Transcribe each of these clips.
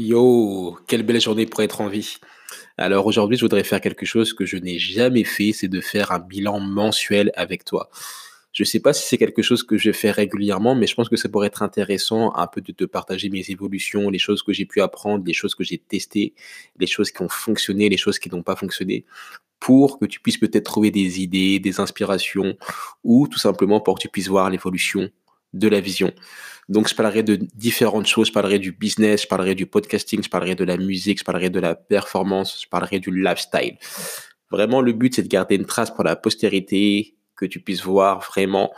Yo, quelle belle journée pour être en vie. Alors aujourd'hui, je voudrais faire quelque chose que je n'ai jamais fait, c'est de faire un bilan mensuel avec toi. Je ne sais pas si c'est quelque chose que je fais régulièrement, mais je pense que ça pourrait être intéressant un peu de te partager mes évolutions, les choses que j'ai pu apprendre, les choses que j'ai testées, les choses qui ont fonctionné, les choses qui n'ont pas fonctionné, pour que tu puisses peut-être trouver des idées, des inspirations, ou tout simplement pour que tu puisses voir l'évolution de la vision. Donc, je parlerai de différentes choses. Je parlerai du business, je parlerai du podcasting, je parlerai de la musique, je parlerai de la performance, je parlerai du lifestyle. Vraiment, le but, c'est de garder une trace pour la postérité, que tu puisses voir vraiment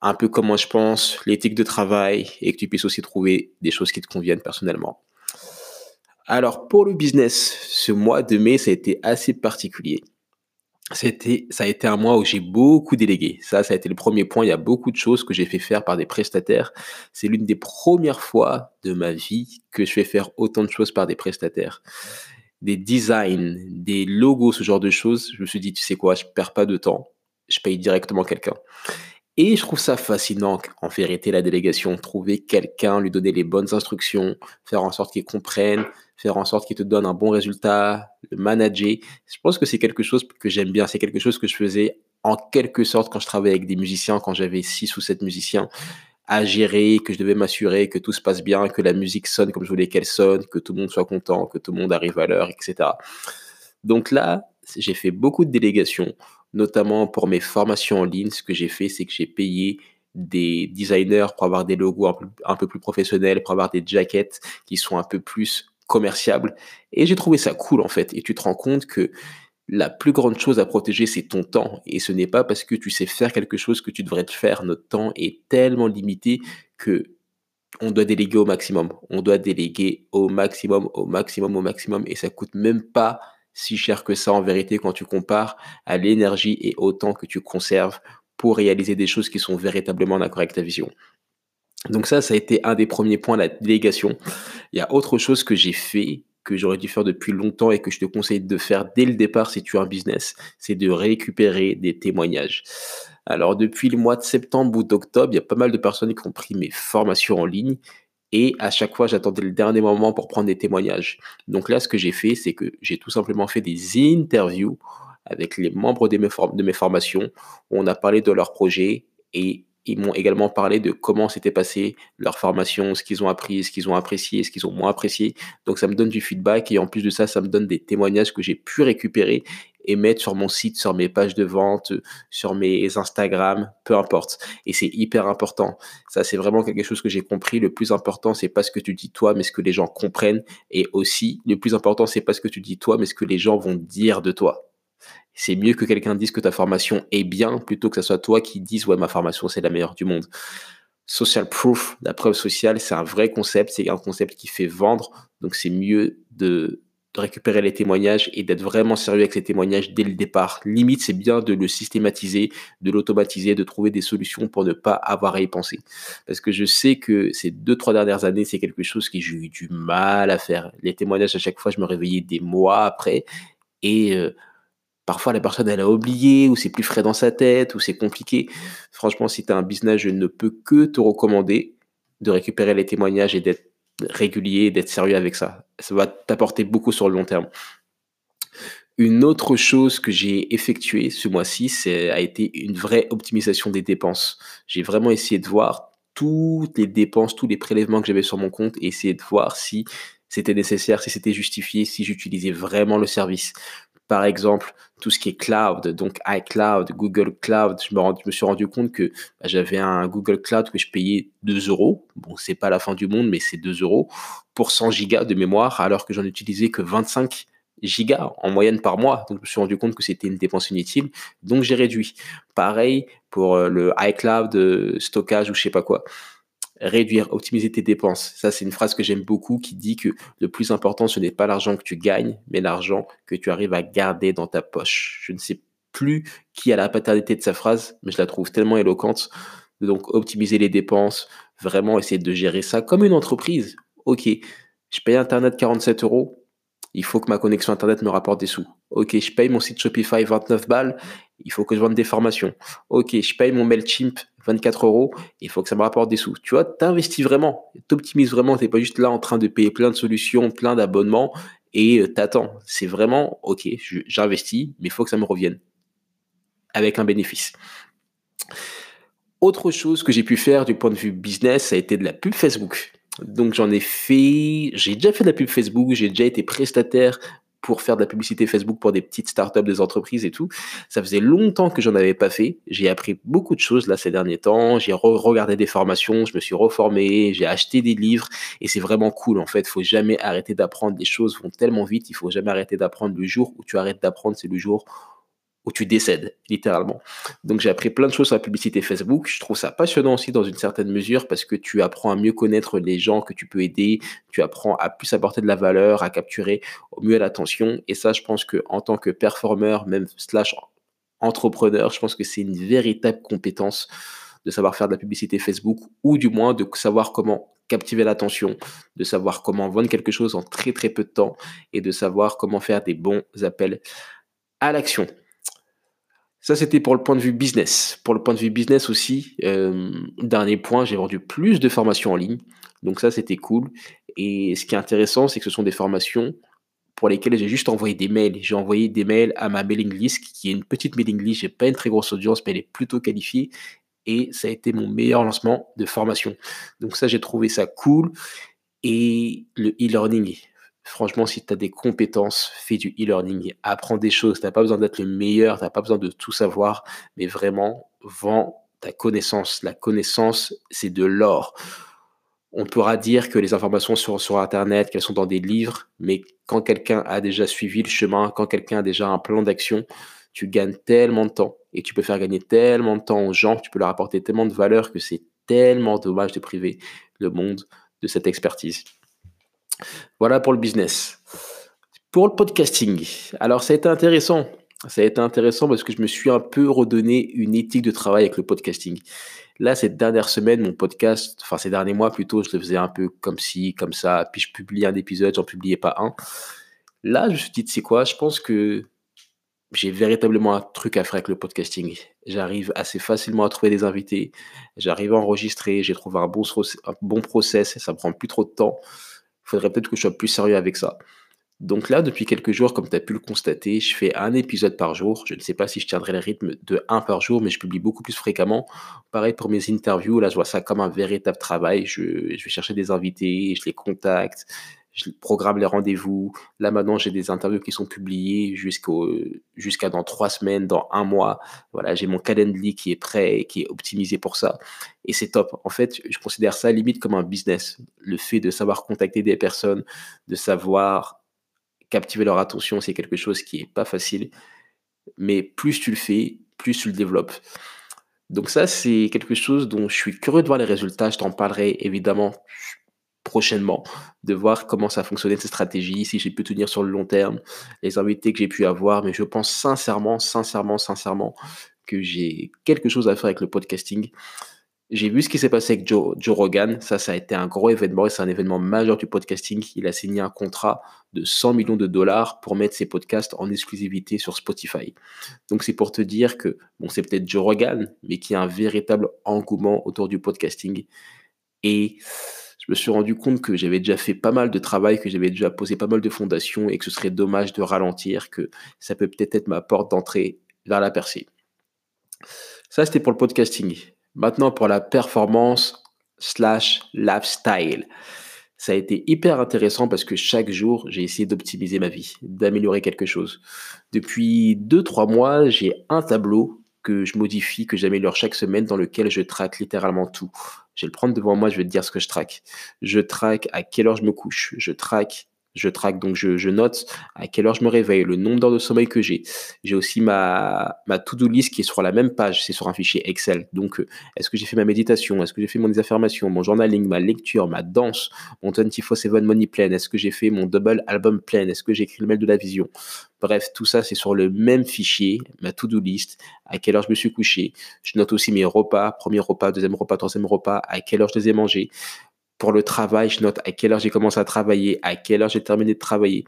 un peu comment je pense, l'éthique de travail et que tu puisses aussi trouver des choses qui te conviennent personnellement. Alors, pour le business, ce mois de mai, ça a été assez particulier c'était, ça a été un mois où j'ai beaucoup délégué. Ça, ça a été le premier point. Il y a beaucoup de choses que j'ai fait faire par des prestataires. C'est l'une des premières fois de ma vie que je fais faire autant de choses par des prestataires. Des designs, des logos, ce genre de choses. Je me suis dit, tu sais quoi, je perds pas de temps. Je paye directement quelqu'un. Et je trouve ça fascinant, en vérité, la délégation. Trouver quelqu'un, lui donner les bonnes instructions, faire en sorte qu'il comprenne, faire en sorte qu'il te donne un bon résultat, le manager. Je pense que c'est quelque chose que j'aime bien. C'est quelque chose que je faisais en quelque sorte quand je travaillais avec des musiciens, quand j'avais six ou sept musiciens à gérer, que je devais m'assurer que tout se passe bien, que la musique sonne comme je voulais qu'elle sonne, que tout le monde soit content, que tout le monde arrive à l'heure, etc. Donc là, j'ai fait beaucoup de délégations, notamment pour mes formations en ligne. Ce que j'ai fait, c'est que j'ai payé des designers pour avoir des logos un peu, plus professionnels, pour avoir des jackets qui sont un peu plus commerciable. Et j'ai trouvé ça cool en fait. Et tu te rends compte que la plus grande chose à protéger, c'est ton temps. Et ce n'est pas parce que tu sais faire quelque chose que tu devrais te faire. Notre temps est tellement limité que on doit déléguer au maximum. On doit déléguer au maximum, au maximum, au maximum. Et ça coûte même pas si cher que ça en vérité quand tu compares à l'énergie et au temps que tu conserves pour réaliser des choses qui sont véritablement en accord avec vision. Donc ça, ça a été un des premiers points, la délégation. Il y a autre chose que j'ai fait, que j'aurais dû faire depuis longtemps et que je te conseille de faire dès le départ si tu as un business, c'est de récupérer des témoignages. Alors depuis le mois de septembre ou d'octobre, il y a pas mal de personnes qui ont pris mes formations en ligne et à chaque fois, j'attendais le dernier moment pour prendre des témoignages. Donc là, ce que j'ai fait, c'est que j'ai tout simplement fait des interviews avec les membres de mes, de mes formations où on a parlé de leur projet et ils m'ont également parlé de comment s'était passé leur formation, ce qu'ils ont appris, ce qu'ils ont apprécié, ce qu'ils ont moins apprécié. Donc ça me donne du feedback et en plus de ça, ça me donne des témoignages que j'ai pu récupérer et mettre sur mon site, sur mes pages de vente, sur mes Instagram, peu importe. Et c'est hyper important. Ça, c'est vraiment quelque chose que j'ai compris. Le plus important, c'est pas ce que tu dis toi, mais ce que les gens comprennent. Et aussi, le plus important, c'est pas ce que tu dis toi, mais ce que les gens vont dire de toi c'est mieux que quelqu'un dise que ta formation est bien plutôt que ce soit toi qui dise ouais ma formation c'est la meilleure du monde. Social proof, la preuve sociale, c'est un vrai concept, c'est un concept qui fait vendre, donc c'est mieux de, récupérer les témoignages et d'être vraiment sérieux avec ces témoignages dès le départ. Limite, c'est bien de le systématiser, de l'automatiser, de trouver des solutions pour ne pas avoir à y penser. Parce que je sais que ces deux, trois dernières années, c'est quelque chose que j'ai eu du mal à faire. Les témoignages, à chaque fois, je me réveillais des mois après et euh, Parfois, la personne, elle a oublié, ou c'est plus frais dans sa tête, ou c'est compliqué. Franchement, si tu as un business, je ne peux que te recommander de récupérer les témoignages et d'être régulier, d'être sérieux avec ça. Ça va t'apporter beaucoup sur le long terme. Une autre chose que j'ai effectuée ce mois-ci, c'est a été une vraie optimisation des dépenses. J'ai vraiment essayé de voir toutes les dépenses, tous les prélèvements que j'avais sur mon compte et essayer de voir si c'était nécessaire, si c'était justifié, si j'utilisais vraiment le service par exemple, tout ce qui est cloud, donc iCloud, Google Cloud, je me, suis rendu compte que bah, j'avais un Google Cloud que je payais 2 euros. Bon, c'est pas la fin du monde, mais c'est 2 euros pour 100 gigas de mémoire, alors que j'en utilisais que 25 gigas en moyenne par mois. Donc, je me suis rendu compte que c'était une dépense inutile. Donc, j'ai réduit. Pareil pour euh, le iCloud, euh, stockage ou je sais pas quoi réduire, optimiser tes dépenses. Ça, c'est une phrase que j'aime beaucoup qui dit que le plus important, ce n'est pas l'argent que tu gagnes, mais l'argent que tu arrives à garder dans ta poche. Je ne sais plus qui a la paternité de sa phrase, mais je la trouve tellement éloquente. Donc, optimiser les dépenses, vraiment essayer de gérer ça comme une entreprise. Ok, je paye Internet 47 euros, il faut que ma connexion Internet me rapporte des sous. Ok, je paye mon site Shopify 29 balles, il faut que je vende des formations. Ok, je paye mon MailChimp 24 euros, il faut que ça me rapporte des sous. Tu vois, tu investis vraiment, tu optimises vraiment, tu n'es pas juste là en train de payer plein de solutions, plein d'abonnements et euh, t'attends. C'est vraiment, ok, j'investis, mais il faut que ça me revienne avec un bénéfice. Autre chose que j'ai pu faire du point de vue business, ça a été de la pub Facebook. Donc j'en ai fait, j'ai déjà fait de la pub Facebook, j'ai déjà été prestataire pour faire de la publicité Facebook pour des petites startups, des entreprises et tout. Ça faisait longtemps que j'en avais pas fait. J'ai appris beaucoup de choses là ces derniers temps. J'ai regardé des formations, je me suis reformé, j'ai acheté des livres et c'est vraiment cool en fait. Faut jamais arrêter d'apprendre. Les choses vont tellement vite, il faut jamais arrêter d'apprendre. Le jour où tu arrêtes d'apprendre, c'est le jour où tu décèdes, littéralement. Donc j'ai appris plein de choses sur la publicité Facebook. Je trouve ça passionnant aussi dans une certaine mesure parce que tu apprends à mieux connaître les gens que tu peux aider, tu apprends à plus apporter de la valeur, à capturer au mieux l'attention. Et ça, je pense que en tant que performeur, même slash entrepreneur, je pense que c'est une véritable compétence de savoir faire de la publicité Facebook ou du moins de savoir comment captiver l'attention, de savoir comment vendre quelque chose en très très peu de temps et de savoir comment faire des bons appels à l'action. Ça, c'était pour le point de vue business. Pour le point de vue business aussi, euh, dernier point, j'ai vendu plus de formations en ligne. Donc ça, c'était cool. Et ce qui est intéressant, c'est que ce sont des formations pour lesquelles j'ai juste envoyé des mails. J'ai envoyé des mails à ma mailing list, qui est une petite mailing list. J'ai pas une très grosse audience, mais elle est plutôt qualifiée. Et ça a été mon meilleur lancement de formation. Donc ça, j'ai trouvé ça cool. Et le e-learning, Franchement, si tu as des compétences, fais du e-learning, apprends des choses. Tu n'as pas besoin d'être le meilleur, tu n'as pas besoin de tout savoir, mais vraiment, vends ta connaissance. La connaissance, c'est de l'or. On pourra dire que les informations sont sur Internet, qu'elles sont dans des livres, mais quand quelqu'un a déjà suivi le chemin, quand quelqu'un a déjà un plan d'action, tu gagnes tellement de temps et tu peux faire gagner tellement de temps aux gens, tu peux leur apporter tellement de valeur que c'est tellement dommage de priver le monde de cette expertise. Voilà pour le business. Pour le podcasting, alors ça a été intéressant. Ça a été intéressant parce que je me suis un peu redonné une éthique de travail avec le podcasting. Là, cette dernière semaine, mon podcast, enfin ces derniers mois plutôt, je le faisais un peu comme ci, comme ça, puis je publiais un épisode, j'en publiais pas un. Là, je me suis dit, sais quoi, je pense que j'ai véritablement un truc à faire avec le podcasting. J'arrive assez facilement à trouver des invités, j'arrive à enregistrer, j'ai trouvé un bon, un bon process, ça prend plus trop de temps faudrait peut-être que je sois plus sérieux avec ça. Donc là, depuis quelques jours, comme tu as pu le constater, je fais un épisode par jour. Je ne sais pas si je tiendrai le rythme de un par jour, mais je publie beaucoup plus fréquemment. Pareil pour mes interviews, là, je vois ça comme un véritable travail. Je, je vais chercher des invités, je les contacte, je programme les rendez-vous. Là maintenant, j'ai des interviews qui sont publiées jusqu'à dans trois semaines, dans un mois. Voilà, j'ai mon calendrier qui est prêt, qui est optimisé pour ça, et c'est top. En fait, je considère ça limite comme un business. Le fait de savoir contacter des personnes, de savoir captiver leur attention, c'est quelque chose qui est pas facile. Mais plus tu le fais, plus tu le développes. Donc ça, c'est quelque chose dont je suis curieux de voir les résultats. Je t'en parlerai évidemment prochainement, de voir comment ça fonctionnait cette stratégie, si j'ai pu tenir sur le long terme, les invités que j'ai pu avoir, mais je pense sincèrement, sincèrement, sincèrement que j'ai quelque chose à faire avec le podcasting. J'ai vu ce qui s'est passé avec Joe, Joe, Rogan. Ça, ça a été un gros événement et c'est un événement majeur du podcasting. Il a signé un contrat de 100 millions de dollars pour mettre ses podcasts en exclusivité sur Spotify. Donc, c'est pour te dire que, bon, c'est peut-être Joe Rogan, mais qu'il y a un véritable engouement autour du podcasting. Et je me suis rendu compte que j'avais déjà fait pas mal de travail, que j'avais déjà posé pas mal de fondations et que ce serait dommage de ralentir, que ça peut peut-être être ma porte d'entrée vers la percée. Ça, c'était pour le podcasting. Maintenant, pour la performance slash lifestyle. Ça a été hyper intéressant parce que chaque jour, j'ai essayé d'optimiser ma vie, d'améliorer quelque chose. Depuis 2-3 mois, j'ai un tableau que je modifie, que j'améliore chaque semaine, dans lequel je traque littéralement tout. Je vais le prendre devant moi, je vais te dire ce que je traque. Je traque à quelle heure je me couche. Je traque je traque, donc je, note à quelle heure je me réveille, le nombre d'heures de sommeil que j'ai. J'ai aussi ma, ma to-do list qui est sur la même page, c'est sur un fichier Excel. Donc, euh, est-ce que j'ai fait ma méditation? Est-ce que j'ai fait mon affirmations, mon journaling, ma lecture, ma danse, mon 24-7 money plan? Est-ce que j'ai fait mon double album plan? Est-ce que j'ai écrit le mail de la vision? Bref, tout ça, c'est sur le même fichier, ma to-do list, à quelle heure je me suis couché. Je note aussi mes repas, premier repas, deuxième repas, troisième repas, à quelle heure je les ai mangés pour le travail, je note à quelle heure j'ai commencé à travailler, à quelle heure j'ai terminé de travailler.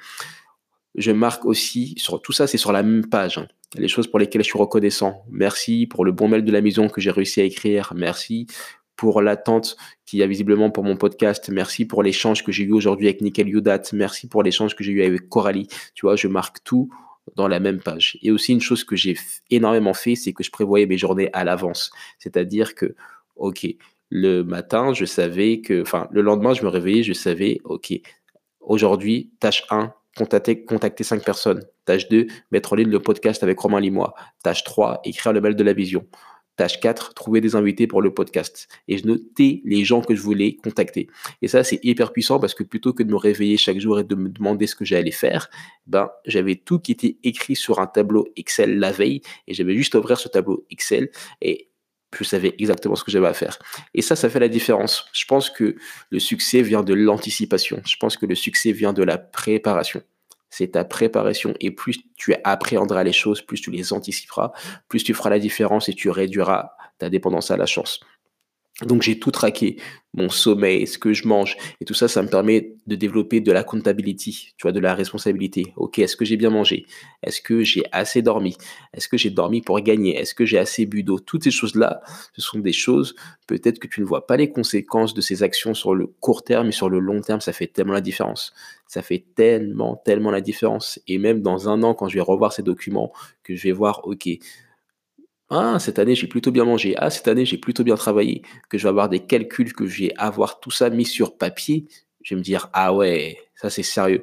Je marque aussi, sur tout ça, c'est sur la même page. Hein. les choses pour lesquelles je suis reconnaissant. Merci pour le bon mail de la maison que j'ai réussi à écrire. Merci pour l'attente qu'il y a visiblement pour mon podcast. Merci pour l'échange que j'ai eu aujourd'hui avec Nickel Yudat. Merci pour l'échange que j'ai eu avec Coralie. Tu vois, je marque tout dans la même page. Et aussi une chose que j'ai énormément fait, c'est que je prévoyais mes journées à l'avance. C'est-à-dire que, ok, le matin, je savais que, enfin, le lendemain, je me réveillais, je savais, ok, aujourd'hui, tâche 1, contacter, contacter 5 personnes. Tâche 2, mettre en ligne le podcast avec Romain Limois. Tâche 3, écrire le mail de la vision. Tâche 4, trouver des invités pour le podcast. Et je notais les gens que je voulais contacter. Et ça, c'est hyper puissant parce que plutôt que de me réveiller chaque jour et de me demander ce que j'allais faire, ben, j'avais tout qui était écrit sur un tableau Excel la veille et j'avais juste ouvrir ce tableau Excel et je savais exactement ce que j'avais à faire. Et ça, ça fait la différence. Je pense que le succès vient de l'anticipation. Je pense que le succès vient de la préparation c'est ta préparation. Et plus tu appréhenderas les choses, plus tu les anticiperas, plus tu feras la différence et tu réduiras ta dépendance à la chance. Donc j'ai tout traqué, mon sommeil, ce que je mange, et tout ça, ça me permet de développer de la comptability, tu vois, de la responsabilité. Ok, est-ce que j'ai bien mangé? Est-ce que j'ai assez dormi? Est-ce que j'ai dormi pour gagner? Est-ce que j'ai assez bu d'eau? Toutes ces choses-là, ce sont des choses, peut-être que tu ne vois pas les conséquences de ces actions sur le court terme, mais sur le long terme, ça fait tellement la différence. Ça fait tellement, tellement la différence. Et même dans un an, quand je vais revoir ces documents, que je vais voir, ok, ah, cette année, j'ai plutôt bien mangé. Ah, cette année, j'ai plutôt bien travaillé. Que je vais avoir des calculs, que je vais avoir tout ça mis sur papier. Je vais me dire, ah ouais, ça c'est sérieux.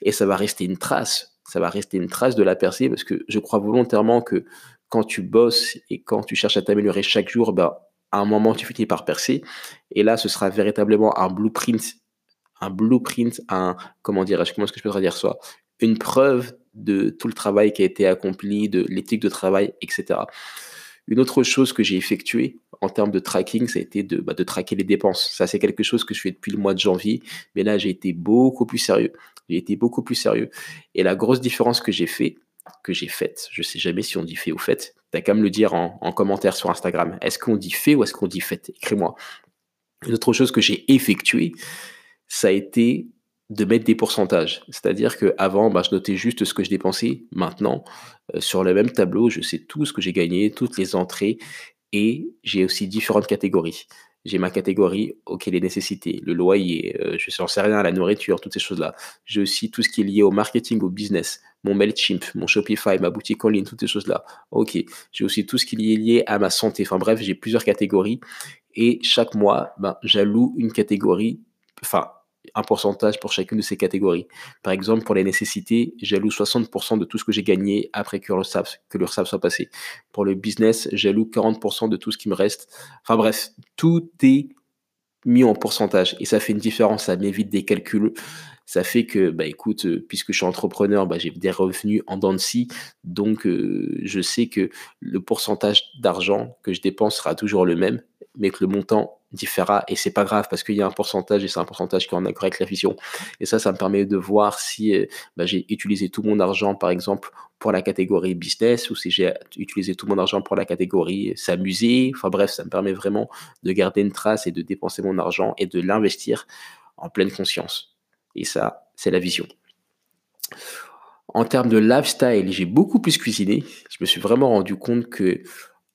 Et ça va rester une trace. Ça va rester une trace de la percée parce que je crois volontairement que quand tu bosses et quand tu cherches à t'améliorer chaque jour, ben, à un moment, tu finis par percer. Et là, ce sera véritablement un blueprint, un blueprint, un, comment dirais-je, comment est-ce que je peux dire ça? Une preuve de tout le travail qui a été accompli, de l'éthique de travail, etc. Une autre chose que j'ai effectuée en termes de tracking, ça a été de, bah, de traquer les dépenses. Ça, c'est quelque chose que je fais depuis le mois de janvier, mais là, j'ai été beaucoup plus sérieux. J'ai été beaucoup plus sérieux. Et la grosse différence que j'ai fait, que j'ai faite, je sais jamais si on dit fait ou fait, t'as qu'à me le dire en, en commentaire sur Instagram. Est-ce qu'on dit fait ou est-ce qu'on dit fait Écris-moi. Une autre chose que j'ai effectuée, ça a été de mettre des pourcentages. C'est-à-dire qu'avant, bah, je notais juste ce que je dépensais. Maintenant, euh, sur le même tableau, je sais tout ce que j'ai gagné, toutes les entrées, et j'ai aussi différentes catégories. J'ai ma catégorie, ok, les nécessités, le loyer, euh, je ne sais rien, la nourriture, toutes ces choses-là. J'ai aussi tout ce qui est lié au marketing, au business, mon MailChimp, mon Shopify, ma boutique en ligne, toutes ces choses-là. Ok, j'ai aussi tout ce qui est lié à ma santé. Enfin bref, j'ai plusieurs catégories. Et chaque mois, ben, j'alloue une catégorie, enfin, un pourcentage pour chacune de ces catégories. Par exemple, pour les nécessités, j'alloue 60% de tout ce que j'ai gagné après que l'URSSAF, que soit passé. Pour le business, j'alloue 40% de tout ce qui me reste. Enfin bref, tout est mis en pourcentage et ça fait une différence, ça m'évite des calculs. Ça fait que, bah écoute, euh, puisque je suis entrepreneur, bah, j'ai des revenus en dents de donc euh, je sais que le pourcentage d'argent que je dépense sera toujours le même, mais que le montant différera et c'est pas grave parce qu'il y a un pourcentage et c'est un pourcentage qui en accord avec la vision. Et ça, ça me permet de voir si euh, bah, j'ai utilisé tout mon argent, par exemple, pour la catégorie business ou si j'ai utilisé tout mon argent pour la catégorie s'amuser. Enfin bref, ça me permet vraiment de garder une trace et de dépenser mon argent et de l'investir en pleine conscience. Et ça, c'est la vision. En termes de lifestyle, j'ai beaucoup plus cuisiné. Je me suis vraiment rendu compte que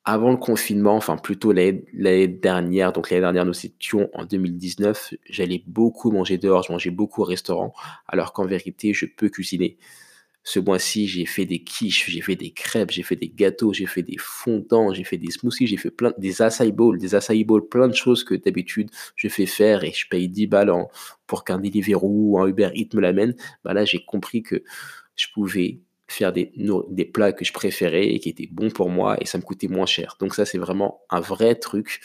avant le confinement, enfin plutôt l'année dernière, donc l'année dernière nous étions en 2019, j'allais beaucoup manger dehors, je mangeais beaucoup au restaurant, alors qu'en vérité, je peux cuisiner. Ce mois-ci, j'ai fait des quiches, j'ai fait des crêpes, j'ai fait des gâteaux, j'ai fait des fondants, j'ai fait des smoothies, j'ai fait plein des acai bowls, des acai bowls, plein de choses que d'habitude je fais faire et je paye 10 balles pour qu'un Deliveroo ou un Uber Eats me l'amène. Bah là, j'ai compris que je pouvais faire des, plats que je préférais et qui étaient bons pour moi et ça me coûtait moins cher. Donc ça, c'est vraiment un vrai truc.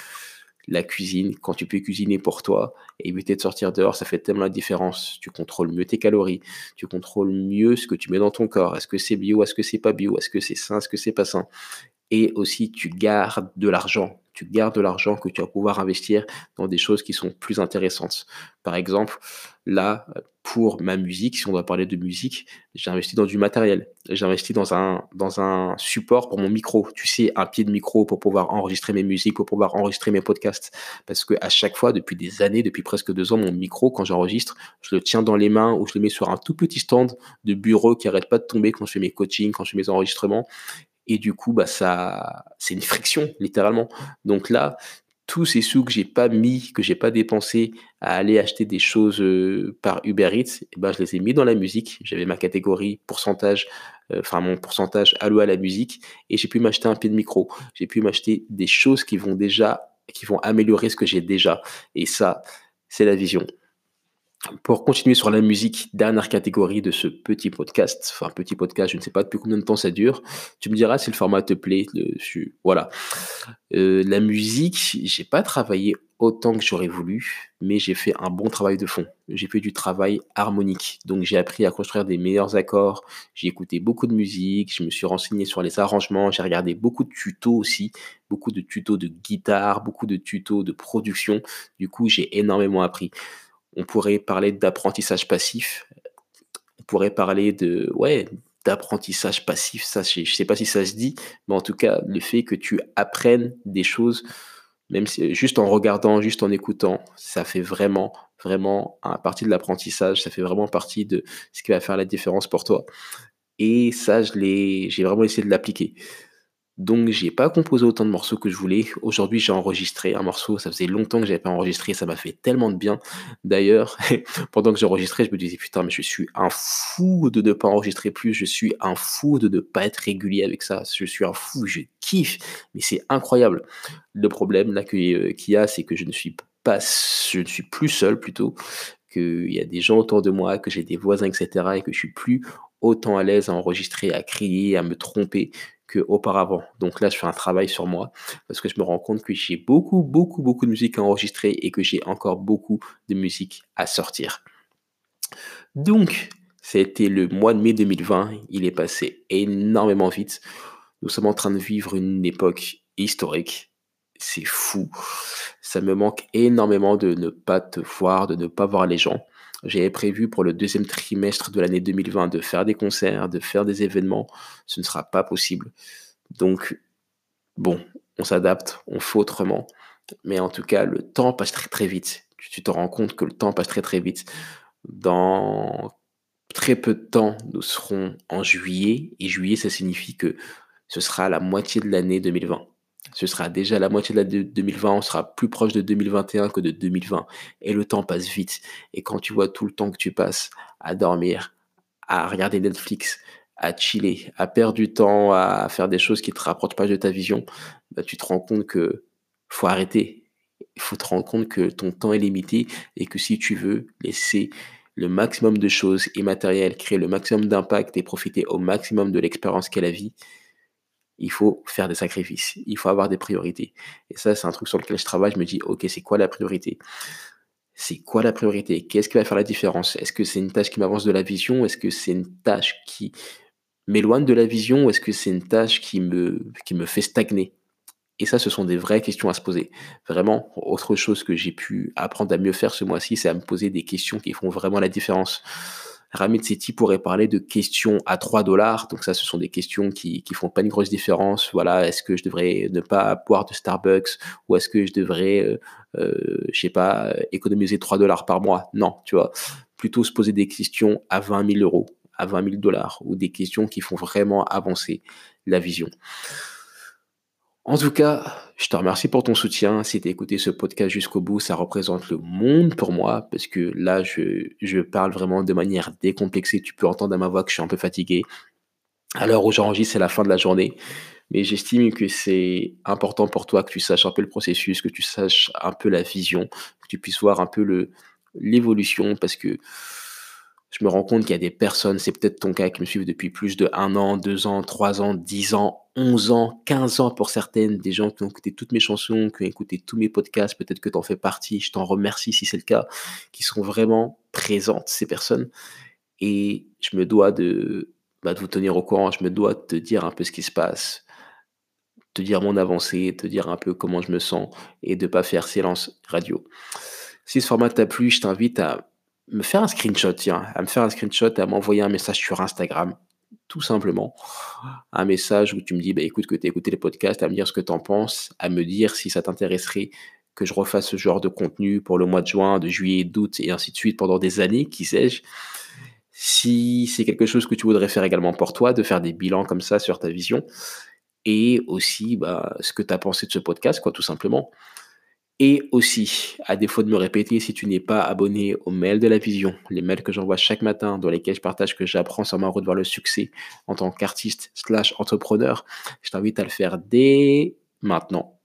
La cuisine, quand tu peux cuisiner pour toi et éviter de sortir dehors, ça fait tellement la différence. Tu contrôles mieux tes calories, tu contrôles mieux ce que tu mets dans ton corps. Est-ce que c'est bio, est-ce que c'est pas bio, est-ce que c'est sain, est-ce que c'est pas sain? Et aussi, tu gardes de l'argent. Tu gardes de l'argent que tu vas pouvoir investir dans des choses qui sont plus intéressantes. Par exemple, là, pour ma musique, si on doit parler de musique, j'ai investi dans du matériel. J'ai investi dans un, dans un support pour mon micro. Tu sais, un pied de micro pour pouvoir enregistrer mes musiques, pour pouvoir enregistrer mes podcasts. Parce que à chaque fois, depuis des années, depuis presque deux ans, mon micro, quand j'enregistre, je le tiens dans les mains ou je le mets sur un tout petit stand de bureau qui arrête pas de tomber quand je fais mes coachings, quand je fais mes enregistrements. Et du coup, bah, ça, c'est une friction, littéralement. Donc là, tous ces sous que j'ai pas mis, que j'ai pas dépensé à aller acheter des choses euh, par Uber Eats, eh ben, je les ai mis dans la musique. J'avais ma catégorie pourcentage, euh, enfin mon pourcentage alloué à la musique, et j'ai pu m'acheter un pied de micro. J'ai pu m'acheter des choses qui vont déjà, qui vont améliorer ce que j'ai déjà. Et ça, c'est la vision. Pour continuer sur la musique, dernière catégorie de ce petit podcast, enfin petit podcast, je ne sais pas depuis combien de temps ça dure. Tu me diras si le format te plaît. voilà. Euh, la musique, j'ai pas travaillé autant que j'aurais voulu, mais j'ai fait un bon travail de fond. J'ai fait du travail harmonique, donc j'ai appris à construire des meilleurs accords. J'ai écouté beaucoup de musique, je me suis renseigné sur les arrangements, j'ai regardé beaucoup de tutos aussi, beaucoup de tutos de guitare, beaucoup de tutos de production. Du coup, j'ai énormément appris. On pourrait parler d'apprentissage passif. On pourrait parler de, ouais, d'apprentissage passif. Ça, je ne sais pas si ça se dit, mais en tout cas, le fait que tu apprennes des choses, même si, juste en regardant, juste en écoutant, ça fait vraiment, vraiment partie de l'apprentissage. Ça fait vraiment partie de ce qui va faire la différence pour toi. Et ça, je j'ai vraiment essayé de l'appliquer. Donc j'ai pas composé autant de morceaux que je voulais. Aujourd'hui j'ai enregistré un morceau, ça faisait longtemps que j'avais pas enregistré, ça m'a fait tellement de bien. D'ailleurs, pendant que j'enregistrais, je me disais putain mais je suis un fou de ne pas enregistrer plus, je suis un fou de ne pas être régulier avec ça, je suis un fou, je kiffe, mais c'est incroyable. Le problème là euh, qu'il y a, c'est que je ne suis pas, je ne suis plus seul plutôt, qu'il y a des gens autour de moi, que j'ai des voisins, etc. et que je suis plus autant à l'aise à enregistrer, à crier, à me tromper auparavant. Donc là, je fais un travail sur moi parce que je me rends compte que j'ai beaucoup, beaucoup, beaucoup de musique à enregistrer et que j'ai encore beaucoup de musique à sortir. Donc, c'était le mois de mai 2020. Il est passé énormément vite. Nous sommes en train de vivre une époque historique. C'est fou. Ça me manque énormément de ne pas te voir, de ne pas voir les gens. J'avais prévu pour le deuxième trimestre de l'année 2020 de faire des concerts, de faire des événements. Ce ne sera pas possible. Donc, bon, on s'adapte, on fait autrement. Mais en tout cas, le temps passe très très vite. Tu te rends compte que le temps passe très très vite. Dans très peu de temps, nous serons en juillet. Et juillet, ça signifie que ce sera la moitié de l'année 2020 ce sera déjà la moitié de l'année 2020, on sera plus proche de 2021 que de 2020. Et le temps passe vite. Et quand tu vois tout le temps que tu passes à dormir, à regarder Netflix, à chiller, à perdre du temps, à faire des choses qui te rapportent pas de ta vision, bah, tu te rends compte que faut arrêter. Il faut te rendre compte que ton temps est limité et que si tu veux laisser le maximum de choses immatérielles, créer le maximum d'impact et profiter au maximum de l'expérience qu'est la vie, il faut faire des sacrifices, il faut avoir des priorités. Et ça, c'est un truc sur lequel je travaille. Je me dis, ok, c'est quoi la priorité? C'est quoi la priorité? Qu'est-ce qui va faire la différence? Est-ce que c'est une tâche qui m'avance de la vision? Est-ce que c'est une tâche qui m'éloigne de la vision? Ou est-ce que c'est une tâche qui me, qui me fait stagner? Et ça, ce sont des vraies questions à se poser. Vraiment, autre chose que j'ai pu apprendre à mieux faire ce mois-ci, c'est à me poser des questions qui font vraiment la différence. Ramit Sethi pourrait parler de questions à 3 dollars. Donc ça, ce sont des questions qui, qui font pas une grosse différence. Voilà, est-ce que je devrais ne pas boire de Starbucks ou est-ce que je devrais, euh, euh, je sais pas, économiser 3 dollars par mois? Non, tu vois. Plutôt se poser des questions à 20 000 euros, à 20 000 dollars ou des questions qui font vraiment avancer la vision. En tout cas, je te remercie pour ton soutien. Si tu as écouté ce podcast jusqu'au bout, ça représente le monde pour moi parce que là, je, parle vraiment de manière décomplexée. Tu peux entendre à ma voix que je suis un peu fatigué. À l'heure où c'est la fin de la journée. Mais j'estime que c'est important pour toi que tu saches un peu le processus, que tu saches un peu la vision, que tu puisses voir un peu l'évolution parce que je me rends compte qu'il y a des personnes, c'est peut-être ton cas, qui me suivent depuis plus de un an, deux ans, trois ans, dix ans, onze ans, quinze ans pour certaines, des gens qui ont écouté toutes mes chansons, qui ont écouté tous mes podcasts, peut-être que tu en fais partie, je t'en remercie si c'est le cas, qui sont vraiment présentes, ces personnes. Et je me dois de, bah, de vous tenir au courant, je me dois de te dire un peu ce qui se passe, te dire mon avancée, te dire un peu comment je me sens et de pas faire silence radio. Si ce format t'a plu, je t'invite à me faire un screenshot, tiens, à me faire un screenshot et à m'envoyer un message sur Instagram, tout simplement. Un message où tu me dis, bah, écoute, que tu as écouté les podcasts, à me dire ce que tu en penses, à me dire si ça t'intéresserait que je refasse ce genre de contenu pour le mois de juin, de juillet, d'août et ainsi de suite pendant des années, qui sais-je. Si c'est quelque chose que tu voudrais faire également pour toi, de faire des bilans comme ça sur ta vision, et aussi bah, ce que tu as pensé de ce podcast, quoi, tout simplement. Et aussi, à défaut de me répéter, si tu n'es pas abonné aux mails de la vision, les mails que j'envoie chaque matin, dans lesquels je partage que j'apprends sur ma route vers le succès en tant qu'artiste slash entrepreneur, je t'invite à le faire dès maintenant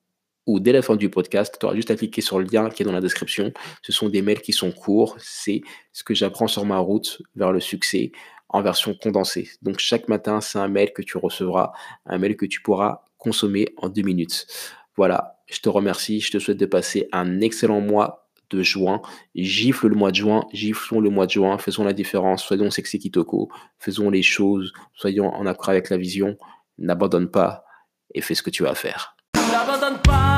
ou dès la fin du podcast. Tu auras juste à cliquer sur le lien qui est dans la description. Ce sont des mails qui sont courts. C'est ce que j'apprends sur ma route vers le succès en version condensée. Donc chaque matin, c'est un mail que tu recevras, un mail que tu pourras consommer en deux minutes. Voilà, je te remercie, je te souhaite de passer un excellent mois de juin. Gifle le mois de juin, giflons le mois de juin, faisons la différence, soyons sexy kitoko, faisons les choses, soyons en accord avec la vision, n'abandonne pas et fais ce que tu as à faire. N'abandonne pas